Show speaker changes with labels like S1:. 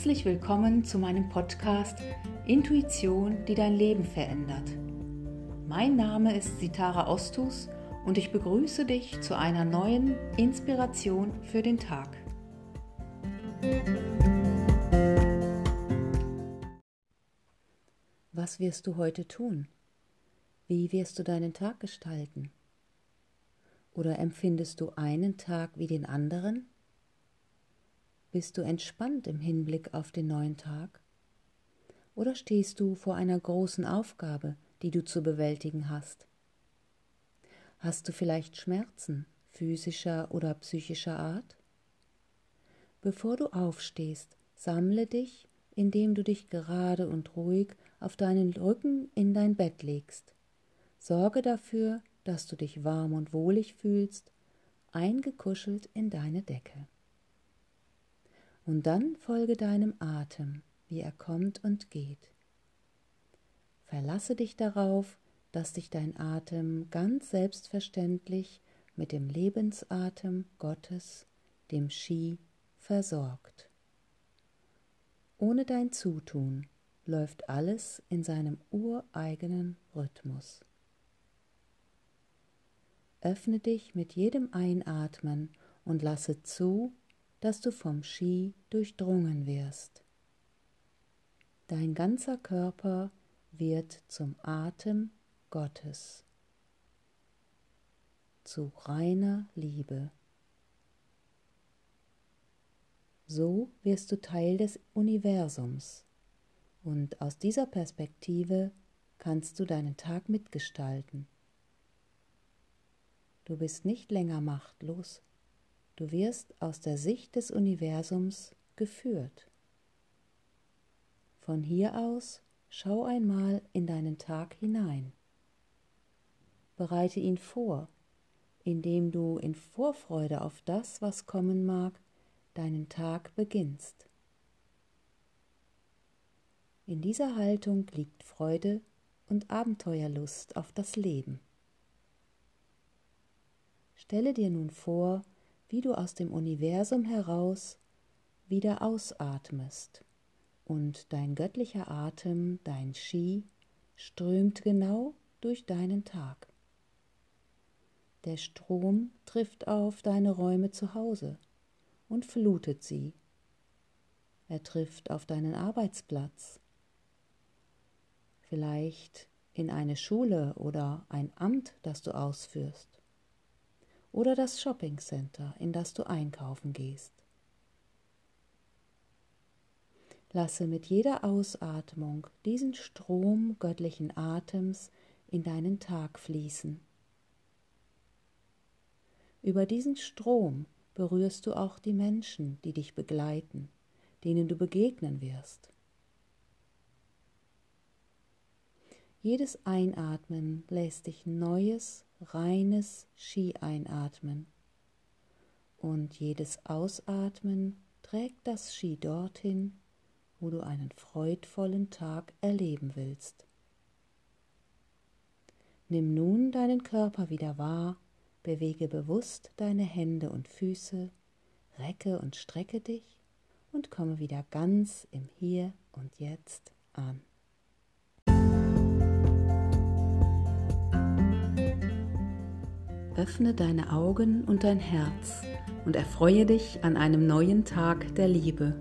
S1: Herzlich willkommen zu meinem Podcast Intuition, die dein Leben verändert. Mein Name ist Sitara Ostus und ich begrüße dich zu einer neuen Inspiration für den Tag. Was wirst du heute tun? Wie wirst du deinen Tag gestalten? Oder empfindest du einen Tag wie den anderen? Bist du entspannt im Hinblick auf den neuen Tag? Oder stehst du vor einer großen Aufgabe, die du zu bewältigen hast? Hast du vielleicht Schmerzen physischer oder psychischer Art? Bevor du aufstehst, sammle dich, indem du dich gerade und ruhig auf deinen Rücken in dein Bett legst. Sorge dafür, dass du dich warm und wohlig fühlst, eingekuschelt in deine Decke. Und dann folge deinem Atem, wie er kommt und geht. Verlasse dich darauf, dass dich dein Atem ganz selbstverständlich mit dem Lebensatem Gottes, dem Ski, versorgt. Ohne dein Zutun läuft alles in seinem ureigenen Rhythmus. Öffne dich mit jedem Einatmen und lasse zu, dass du vom Ski durchdrungen wirst. Dein ganzer Körper wird zum Atem Gottes, zu reiner Liebe. So wirst du Teil des Universums und aus dieser Perspektive kannst du deinen Tag mitgestalten. Du bist nicht länger machtlos, Du wirst aus der Sicht des Universums geführt. Von hier aus schau einmal in deinen Tag hinein. Bereite ihn vor, indem du in Vorfreude auf das, was kommen mag, deinen Tag beginnst. In dieser Haltung liegt Freude und Abenteuerlust auf das Leben. Stelle dir nun vor, wie du aus dem Universum heraus wieder ausatmest und dein göttlicher Atem, dein Ski, strömt genau durch deinen Tag. Der Strom trifft auf deine Räume zu Hause und flutet sie. Er trifft auf deinen Arbeitsplatz, vielleicht in eine Schule oder ein Amt, das du ausführst oder das Shoppingcenter, in das du einkaufen gehst. Lasse mit jeder Ausatmung diesen Strom göttlichen Atems in deinen Tag fließen. Über diesen Strom berührst du auch die Menschen, die dich begleiten, denen du begegnen wirst. Jedes Einatmen lässt dich Neues, reines Ski einatmen. Und jedes Ausatmen trägt das Ski dorthin, wo du einen freudvollen Tag erleben willst. Nimm nun deinen Körper wieder wahr, bewege bewusst deine Hände und Füße, recke und strecke dich und komme wieder ganz im Hier und Jetzt an. Öffne deine Augen und dein Herz und erfreue dich an einem neuen Tag der Liebe.